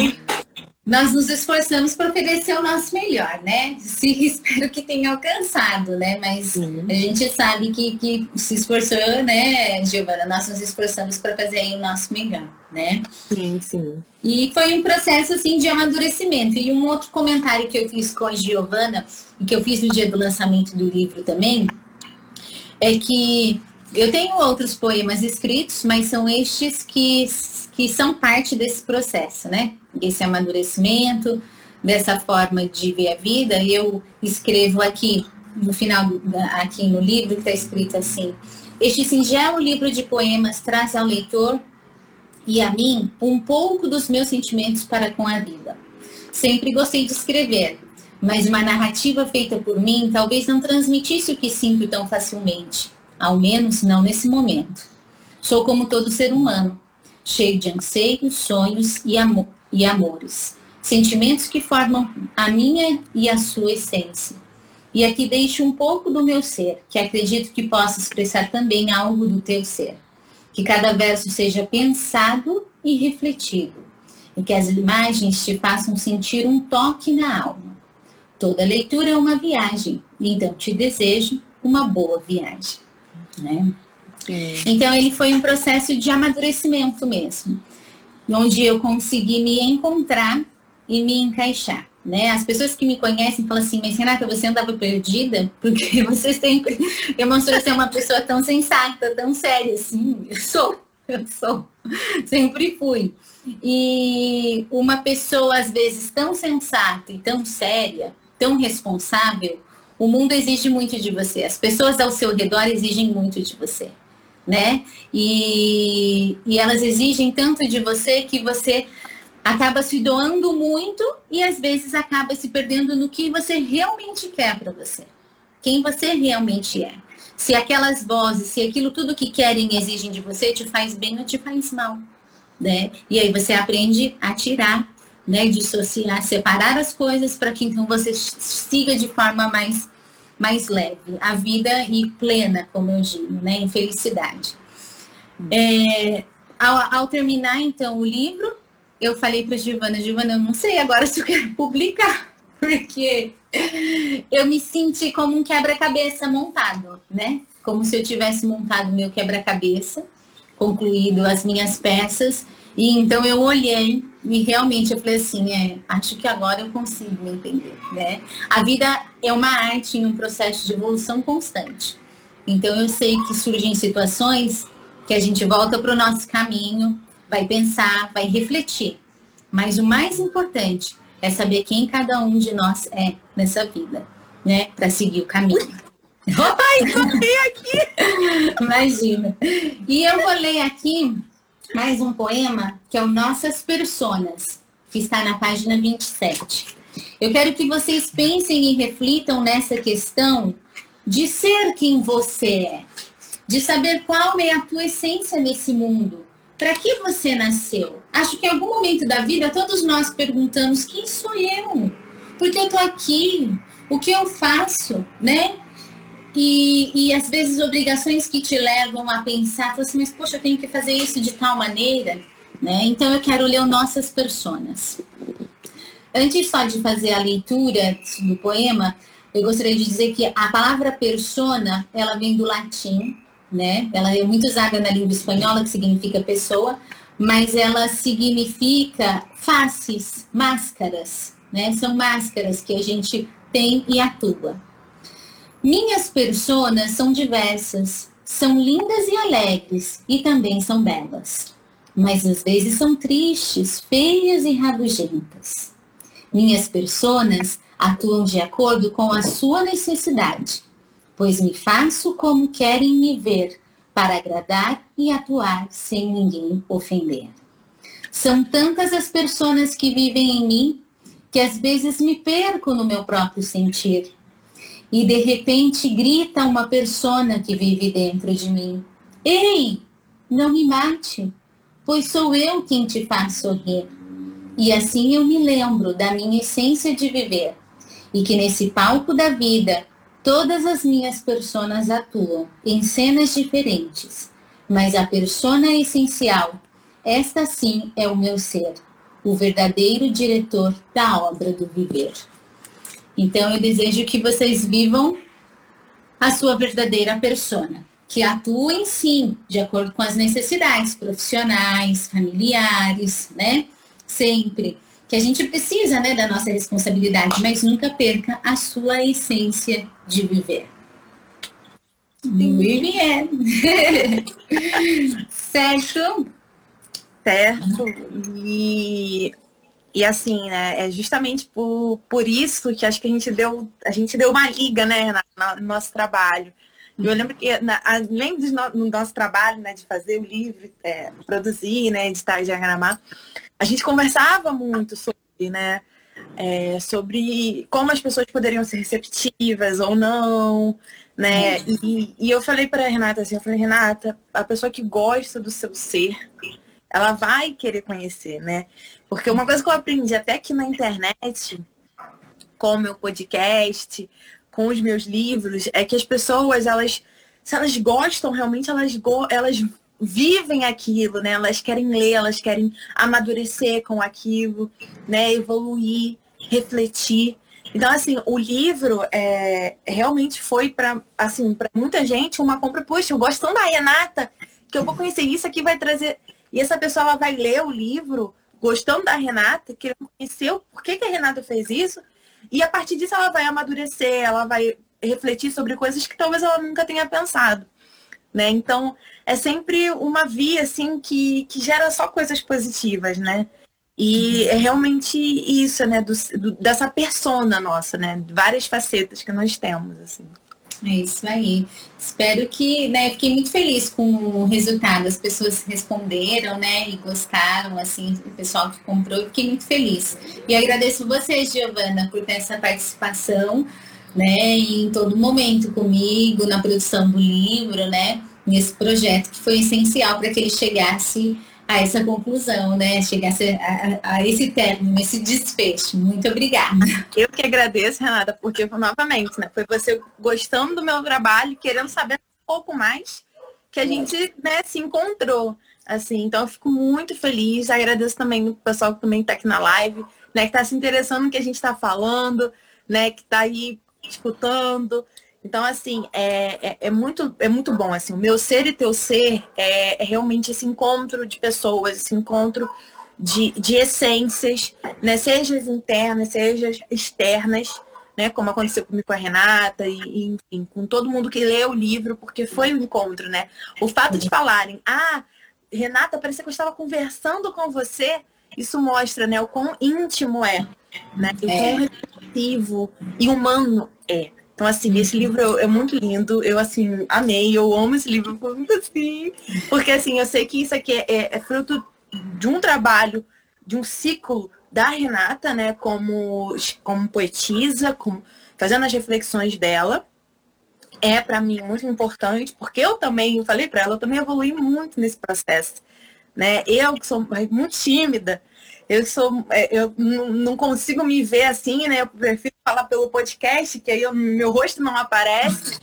nós nos esforçamos para oferecer o nosso melhor, né? Se, espero que tenha alcançado, né? Mas sim. a gente sabe que, que se esforçou, né, Giovana? Nós nos esforçamos para fazer o nosso melhor, né? Sim, sim. E foi um processo, assim, de amadurecimento. E um outro comentário que eu fiz com a Giovana, e que eu fiz no dia do lançamento do livro também, é que eu tenho outros poemas escritos, mas são estes que, que são parte desse processo, né? Esse amadurecimento, dessa forma de ver a vida. Eu escrevo aqui, no final, aqui no livro, que está escrito assim: Este singelo livro de poemas traz ao leitor e a mim um pouco dos meus sentimentos para com a vida. Sempre gostei de escrever, mas uma narrativa feita por mim talvez não transmitisse o que sinto tão facilmente, ao menos não nesse momento. Sou como todo ser humano, cheio de anseios, sonhos e amor, e amores, sentimentos que formam a minha e a sua essência. E aqui deixo um pouco do meu ser, que acredito que possa expressar também algo do teu ser. Que cada verso seja pensado e refletido, e que as imagens te façam sentir um toque na alma. Toda leitura é uma viagem, então te desejo uma boa viagem. Né? Então ele foi um processo de amadurecimento mesmo onde eu consegui me encontrar e me encaixar. Né? As pessoas que me conhecem falam assim, mas Renata, você andava perdida? Porque você sempre demonstrou ser uma pessoa tão sensata, tão séria, assim. Eu sou, eu sou. Sempre fui. E uma pessoa, às vezes, tão sensata e tão séria, tão responsável, o mundo exige muito de você. As pessoas ao seu redor exigem muito de você né? E, e elas exigem tanto de você que você acaba se doando muito e às vezes acaba se perdendo no que você realmente quer para você. Quem você realmente é. Se aquelas vozes, se aquilo tudo que querem e exigem de você te faz bem ou te faz mal, né? E aí você aprende a tirar, né, dissociar, separar as coisas para que então você siga de forma mais mais leve, a vida e plena, como eu digo, né, em felicidade. É, ao, ao, terminar, então, o livro, eu falei para Giovana, Giovana, eu não sei agora se eu quero publicar, porque eu me senti como um quebra-cabeça montado, né? Como se eu tivesse montado meu quebra-cabeça, concluído as minhas peças, e então eu olhei e realmente eu falei assim, é, acho que agora eu consigo me entender, né? A vida é uma arte em um processo de evolução constante. Então eu sei que surgem situações que a gente volta para o nosso caminho, vai pensar, vai refletir. Mas o mais importante é saber quem cada um de nós é nessa vida, né? Para seguir o caminho. Ai, corri aqui! Imagina. E eu vou ler aqui mais um poema que é o Nossas Personas, que está na página 27. Eu quero que vocês pensem e reflitam nessa questão de ser quem você é, de saber qual é a tua essência nesse mundo. Para que você nasceu? Acho que em algum momento da vida todos nós perguntamos quem sou eu? Por que eu tô aqui? O que eu faço, né? E, e às vezes obrigações que te levam a pensar, assim, mas poxa, eu tenho que fazer isso de tal maneira, né? Então eu quero ler o Nossas Personas. Antes só de fazer a leitura do poema, eu gostaria de dizer que a palavra persona, ela vem do latim, né? Ela é muito usada na língua espanhola, que significa pessoa, mas ela significa faces, máscaras, né? São máscaras que a gente tem e atua. Minhas personas são diversas, são lindas e alegres e também são belas, mas às vezes são tristes, feias e rabugentas. Minhas personas atuam de acordo com a sua necessidade, pois me faço como querem me ver, para agradar e atuar sem ninguém ofender. São tantas as pessoas que vivem em mim que às vezes me perco no meu próprio sentir e de repente grita uma persona que vive dentro de mim: Ei, não me mate, pois sou eu quem te faz sorrir. E assim eu me lembro da minha essência de viver e que nesse palco da vida todas as minhas personas atuam em cenas diferentes, mas a persona essencial, esta sim é o meu ser, o verdadeiro diretor da obra do viver. Então, eu desejo que vocês vivam a sua verdadeira persona, que atuem sim de acordo com as necessidades profissionais, familiares, né? Sempre que a gente precisa, né, da nossa responsabilidade, mas nunca perca a sua essência de viver. Muito bem. certo? Certo. E, e assim, né, é justamente por, por isso que acho que a gente deu, a gente deu uma liga, né, na, no nosso trabalho. Eu lembro que, na, além do no, no nosso trabalho, né, de fazer o livro, é, produzir, né, editar e diagramar, a gente conversava muito sobre, né, é, sobre como as pessoas poderiam ser receptivas ou não, né? E, e eu falei para Renata assim, eu falei, Renata, a pessoa que gosta do seu ser, ela vai querer conhecer, né? Porque uma coisa que eu aprendi até aqui na internet, com o meu podcast, com os meus livros, é que as pessoas, elas, se elas gostam realmente, elas, go elas vivem aquilo, né? Elas querem ler, elas querem amadurecer com aquilo, né? Evoluir, refletir. Então, assim, o livro é, realmente foi para assim, muita gente uma compra, poxa, eu gosto da Renata, que eu vou conhecer isso aqui, vai trazer. E essa pessoa ela vai ler o livro, gostando da Renata, querendo conhecer o porquê que a Renata fez isso, e a partir disso ela vai amadurecer, ela vai refletir sobre coisas que talvez ela nunca tenha pensado. Né? Então, é sempre uma via assim que, que gera só coisas positivas, né? E é realmente isso, né? Do, do, dessa persona nossa, né? Várias facetas que nós temos, assim. É isso aí. Espero que, né, fiquei muito feliz com o resultado. As pessoas responderam, né, e gostaram, assim, o pessoal que comprou, fiquei muito feliz. E agradeço vocês, Giovana, por ter essa participação, né, em todo momento comigo, na produção do livro, né, nesse projeto que foi essencial para que ele chegasse a essa conclusão, né? Chegar a, a, a, esse término, esse desfecho. Muito obrigada. Eu que agradeço, Renata, porque novamente, né? Foi você gostando do meu trabalho, querendo saber um pouco mais, que a gente né, se encontrou. Assim, então eu fico muito feliz. Agradeço também o pessoal que também está aqui na live, né? Que está se interessando no que a gente está falando, né? Que está aí escutando. Então, assim, é, é, é, muito, é muito bom. Assim, o meu ser e teu ser é, é realmente esse encontro de pessoas, esse encontro de, de essências, né? Seja internas, seja externas, né? Como aconteceu comigo com a Renata e, e, enfim, com todo mundo que lê o livro, porque foi um encontro, né? O fato de falarem, ah, Renata, parecia que eu estava conversando com você, isso mostra, né, o quão íntimo é, né? O quão é. reflexivo e humano é. Então, assim, esse livro é muito lindo. Eu, assim, amei. Eu amo esse livro muito assim. Porque, assim, eu sei que isso aqui é, é fruto de um trabalho, de um ciclo da Renata, né? Como, como poetisa, como, fazendo as reflexões dela. É, para mim, muito importante. Porque eu também, eu falei para ela, eu também evolui muito nesse processo. Né? Eu, que sou muito tímida, eu sou, é, eu não consigo me ver assim, né? Eu prefiro falar pelo podcast, que aí o meu rosto não aparece.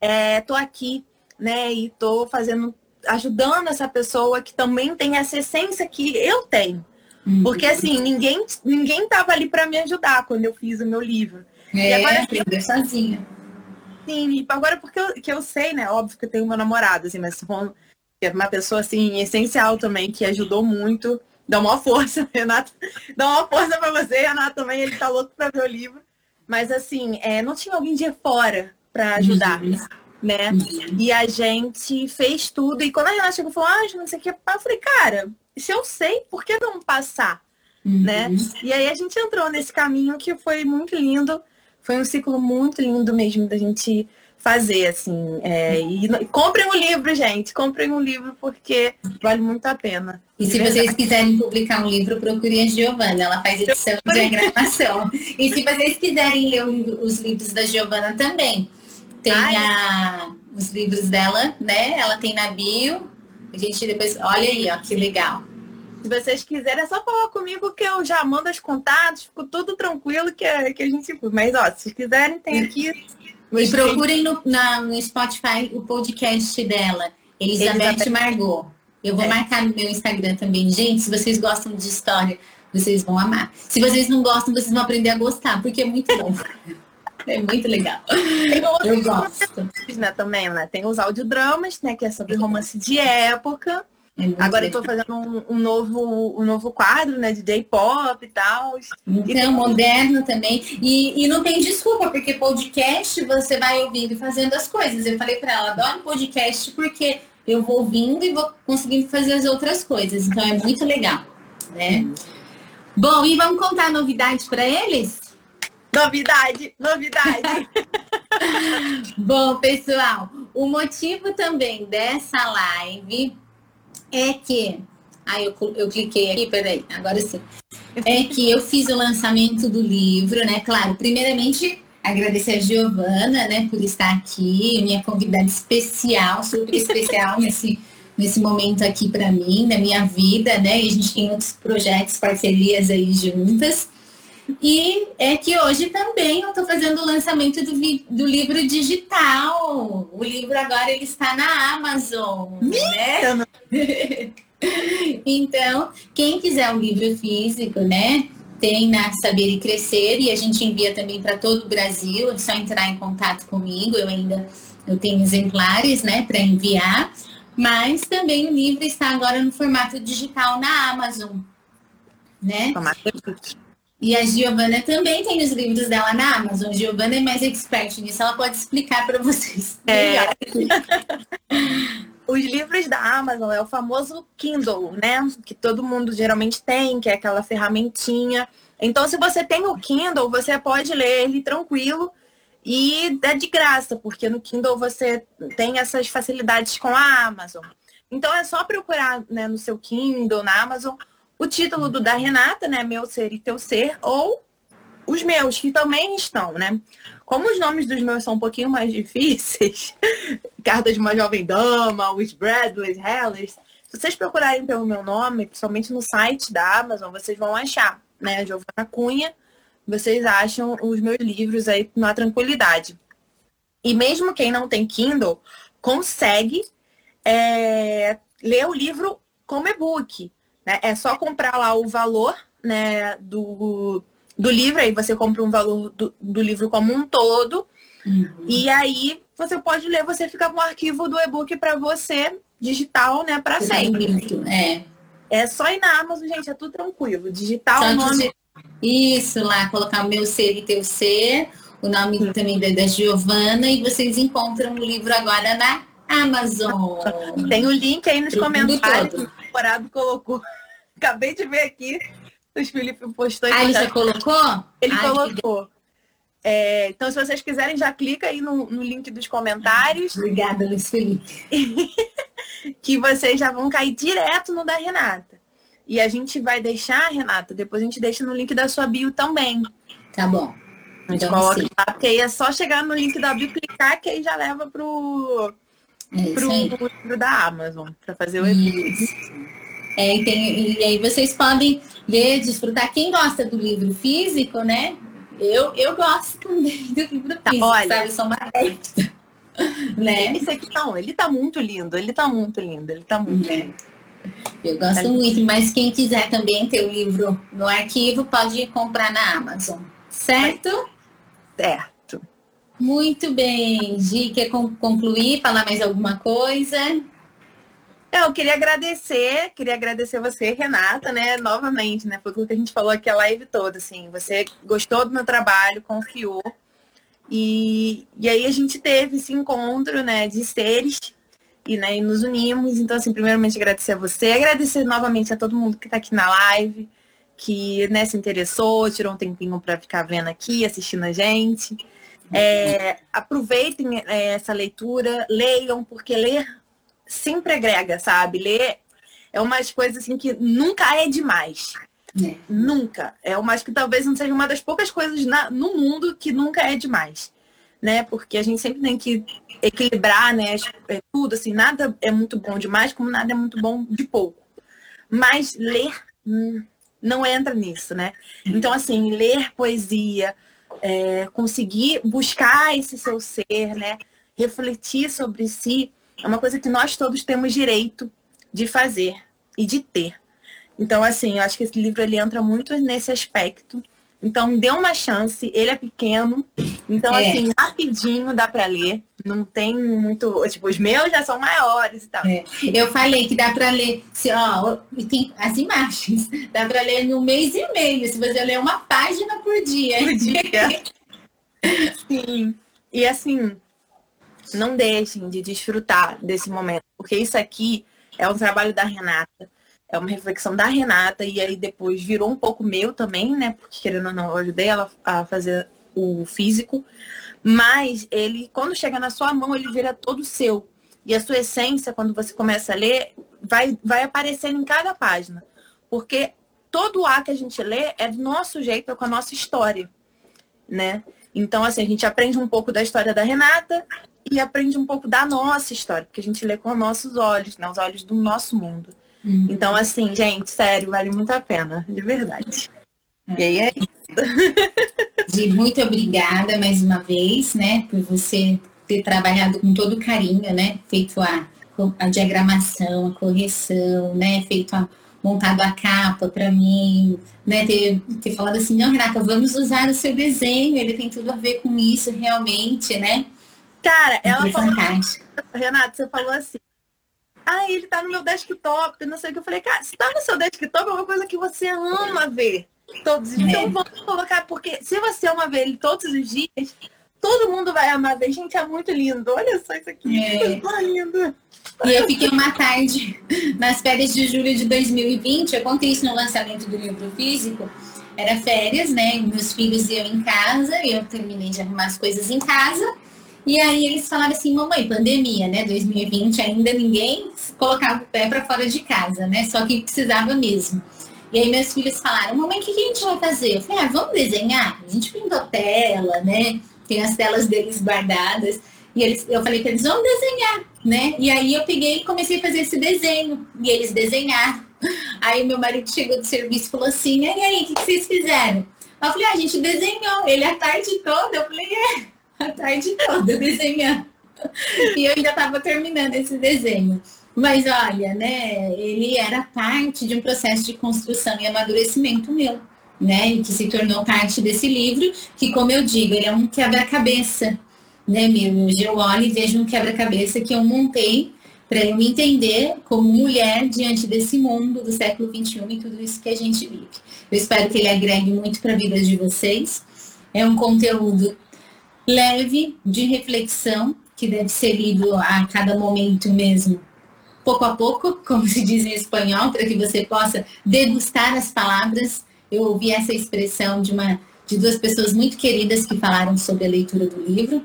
É, tô aqui, né? E tô fazendo, ajudando essa pessoa que também tem essa essência que eu tenho. Uhum. Porque assim, ninguém, ninguém tava ali para me ajudar quando eu fiz o meu livro. É, e agora aprender sozinha. Sim, agora porque eu, que eu sei, né? Óbvio que eu tenho meu namorado, assim, mas é uma pessoa assim, essencial também, que ajudou muito Dá uma força, Renato. Dá uma força para você, Renato também. Ele tá louco para ver o livro. Mas assim, é, não tinha alguém de fora para ajudar, uhum. né? Uhum. E a gente fez tudo. E quando a Renata chegou e falou, ah, não sei o que, eu falei, cara, se eu sei, por que não passar? Uhum. Né? E aí a gente entrou nesse caminho que foi muito lindo. Foi um ciclo muito lindo mesmo da gente fazer, assim. É, e, e comprem um livro, gente. Comprem um livro porque vale muito a pena. E se verdade. vocês quiserem publicar um livro, procurem a Giovana. Ela faz edição de diagramação. e se vocês quiserem ler os livros da Giovana também, tem a, os livros dela, né? Ela tem na bio. A gente depois. Olha aí, ó, que legal. Se vocês quiserem, é só falar comigo que eu já mando os contatos, fico tudo tranquilo que, que a gente. Mas, ó, se vocês tem aqui e procurem no, na, no Spotify o podcast dela, Elizabeth, Elizabeth. Margot. Eu vou é. marcar no meu Instagram também. Gente, se vocês gostam de história, Vocês vão amar. Se vocês não gostam, vocês vão aprender a gostar, porque é muito bom. É muito legal. Eu gosto. Né, também, né? Tem os audiodramas, né? Que é sobre romance de época. Agora eu tô fazendo um, um, novo, um novo quadro, né? De J-pop e tal. Então, moderno também. E, e não tem desculpa, porque podcast você vai ouvindo e fazendo as coisas. Eu falei para ela, adoro podcast porque eu vou ouvindo e vou conseguindo fazer as outras coisas. Então é muito legal, né? Bom, e vamos contar novidades para eles? Novidade, novidade. Bom, pessoal, o motivo também dessa live é que. Ah, eu, eu cliquei aqui, peraí, agora sim. É que eu fiz o lançamento do livro, né? Claro, primeiramente agradecer a Giovana, né, por estar aqui, minha convidada especial, super especial nesse, nesse momento aqui para mim, na minha vida, né? E a gente tem outros projetos, parcerias aí juntas. E é que hoje também eu estou fazendo o lançamento do, do, livro digital. O livro agora ele está na Amazon. Né? então, quem quiser um livro físico, né? Tem na Saber e Crescer e a gente envia também para todo o Brasil. É só entrar em contato comigo. Eu ainda eu tenho exemplares, né, para enviar. Mas também o livro está agora no formato digital na Amazon, né? Formato e a Giovana também tem os livros dela na Amazon. A Giovana é mais expert nisso, ela pode explicar para vocês. É. os livros da Amazon é o famoso Kindle, né? Que todo mundo geralmente tem, que é aquela ferramentinha. Então, se você tem o Kindle, você pode ler ele tranquilo e é de graça, porque no Kindle você tem essas facilidades com a Amazon. Então, é só procurar né, no seu Kindle, na Amazon, o título do da Renata, né? Meu Ser e Teu Ser, ou os meus, que também estão, né? Como os nomes dos meus são um pouquinho mais difíceis, Carta de uma Jovem Dama, os Bradley, Hellers, se vocês procurarem pelo meu nome, principalmente no site da Amazon, vocês vão achar, né? Giovana Cunha, vocês acham os meus livros aí na tranquilidade. E mesmo quem não tem Kindle, consegue é, ler o livro como e-book. Né? É só comprar lá o valor né, do, do livro, aí você compra um valor do, do livro como um todo. Uhum. E aí você pode ler, você fica com o arquivo do e-book para você digital, né, para sempre. É. É só ir na Amazon, gente, é tudo tranquilo. Digital o nome. Isso lá, colocar o meu ser e teu ser, o nome uhum. também da Giovana, e vocês encontram o livro agora na Amazon. Tem o link aí nos comentários. Namorado colocou. Acabei de ver aqui. O Felipe postou. Ah, ele já colocou? Ele Ai, colocou. É, então, se vocês quiserem, já clica aí no, no link dos comentários. Obrigada, Luiz Felipe. que vocês já vão cair direto no da Renata. E a gente vai deixar, Renata, depois a gente deixa no link da sua bio também. Tá bom. A gente então, coloca lá, porque aí é só chegar no link da bio, clicar, que aí já leva pro, é pro livro da Amazon, para fazer o e-book. É, e, tem, e aí vocês podem ler, desfrutar. Quem gosta do livro físico, né? Eu, eu gosto também do livro tá, físico, Olha, sabe? Eu sou uma adepta. né? Esse aqui não, ele tá muito lindo, ele tá muito lindo, ele tá muito é. lindo. Eu gosto tá muito, mas quem quiser também ter o livro no arquivo, pode comprar na Amazon. Certo? Certo. Muito bem. Gi, quer concluir, falar mais alguma coisa? Eu queria agradecer, queria agradecer você, Renata, né, novamente, né, foi aquilo que a gente falou aqui a live toda, assim, você gostou do meu trabalho, confiou, e, e aí a gente teve esse encontro, né, de seres, e, né, e nos unimos, então, assim, primeiramente agradecer a você, agradecer novamente a todo mundo que está aqui na live, que, né, se interessou, tirou um tempinho para ficar vendo aqui, assistindo a gente, é, aproveitem é, essa leitura, leiam, porque ler sempre agrega, sabe? Ler é umas coisas assim que nunca é demais. É. Nunca. É umas que talvez não seja uma das poucas coisas na, no mundo que nunca é demais. Né? Porque a gente sempre tem que equilibrar, né? É tudo, assim, nada é muito bom demais, como nada é muito bom de pouco. Mas ler hum, não entra nisso, né? Então, assim, ler poesia, é, conseguir buscar esse seu ser, né? Refletir sobre si, é uma coisa que nós todos temos direito de fazer e de ter. Então, assim, eu acho que esse livro ele entra muito nesse aspecto. Então, dê uma chance. Ele é pequeno. Então, é. assim, rapidinho dá para ler. Não tem muito. Tipo, os meus já são maiores e tal. É. Eu falei que dá para ler. Se, ó, tem as imagens. Dá para ler no mês e meio. Se você ler uma página por dia. Por dia. Sim. E assim, não deixem de desfrutar desse momento. Porque isso aqui é um trabalho da Renata é uma reflexão da Renata e aí depois virou um pouco meu também, né? Porque querendo ou não, eu ajudei ela a fazer o físico. Mas ele, quando chega na sua mão, ele vira todo seu. E a sua essência, quando você começa a ler, vai, vai aparecendo em cada página. Porque todo o ar que a gente lê é do nosso jeito, é com a nossa história, né? Então, assim, a gente aprende um pouco da história da Renata e aprende um pouco da nossa história, porque a gente lê com os nossos olhos, né? Os olhos do nosso mundo. Uhum. Então, assim, gente, sério, vale muito a pena, de verdade. É. E aí é isso. muito obrigada mais uma vez, né, por você ter trabalhado com todo carinho, né, feito a, a diagramação, a correção, né, feito a, montado a capa para mim, né, ter, ter falado assim, não, Renata, vamos usar o seu desenho, ele tem tudo a ver com isso realmente, né? Cara, ela falou, Renata, você falou assim, ah, ele tá no meu desktop, não sei o que. Eu falei, cara, se tá no seu desktop é uma coisa que você ama ver todos os dias. Então é. vamos colocar, porque se você ama ver ele todos os dias, todo mundo vai amar ver. Gente, é muito lindo. Olha só isso aqui. É. Tá lindo. E eu fiquei uma tarde nas férias de julho de 2020. Eu contei isso no lançamento do livro físico. Era férias, né? Meus filhos iam em casa, eu terminei de arrumar as coisas em casa. E aí eles falaram assim, mamãe, pandemia, né? 2020 ainda ninguém colocava o pé para fora de casa, né? Só que precisava mesmo. E aí meus filhos falaram, mamãe, o que, a gente vai fazer? Eu falei, ah, vamos desenhar? A gente pintou tela, né? Tem as telas deles guardadas. E eles, eu falei para eles, vamos desenhar, né? E aí eu peguei e comecei a fazer esse desenho. E eles desenharam. Aí meu marido chegou do serviço e falou assim, e aí, o que, que vocês fizeram? Eu falei, ah, a gente desenhou. Ele a tarde toda. Eu falei, é. Tarde toda desenhando. E eu ainda estava terminando esse desenho. Mas olha, né, ele era parte de um processo de construção e amadurecimento meu, né, e que se tornou parte desse livro, que como eu digo, ele é um quebra-cabeça, né, meu? Hoje eu olho e vejo um quebra-cabeça que eu montei para eu me entender como mulher diante desse mundo do século XXI e tudo isso que a gente vive. Eu espero que ele agregue muito para a vida de vocês. É um conteúdo leve, de reflexão, que deve ser lido a cada momento mesmo, pouco a pouco, como se diz em espanhol, para que você possa degustar as palavras. Eu ouvi essa expressão de, uma, de duas pessoas muito queridas que falaram sobre a leitura do livro.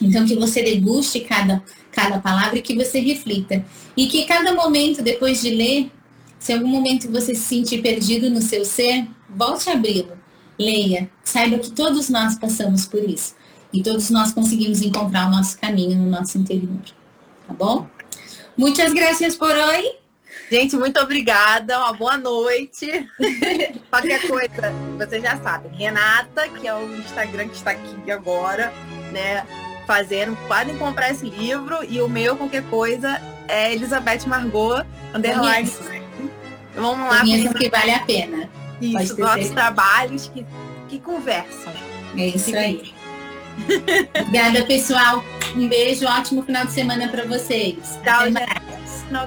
Então, que você deguste cada, cada palavra e que você reflita. E que cada momento, depois de ler, se algum momento você se sentir perdido no seu ser, volte a abri-lo. Leia. Saiba que todos nós passamos por isso. E todos nós conseguimos encontrar o nosso caminho no nosso interior. Tá bom? Muitas graças por hoje. Gente, muito obrigada. Uma boa noite. Qualquer coisa, você já sabe. Renata, que é o Instagram que está aqui agora, né? Fazendo, podem comprar esse livro. E o meu, qualquer coisa, é Elizabeth Margot, underline. Vamos lá. Conheçam que vale a pena. Isso, nossos trabalhos que, que conversam. É isso aí. Obrigada, pessoal. Um beijo, ótimo final de semana para vocês. Tchau,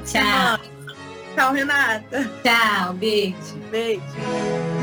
Tchau. Tchau, Renata. Tchau, beijo. Beijo.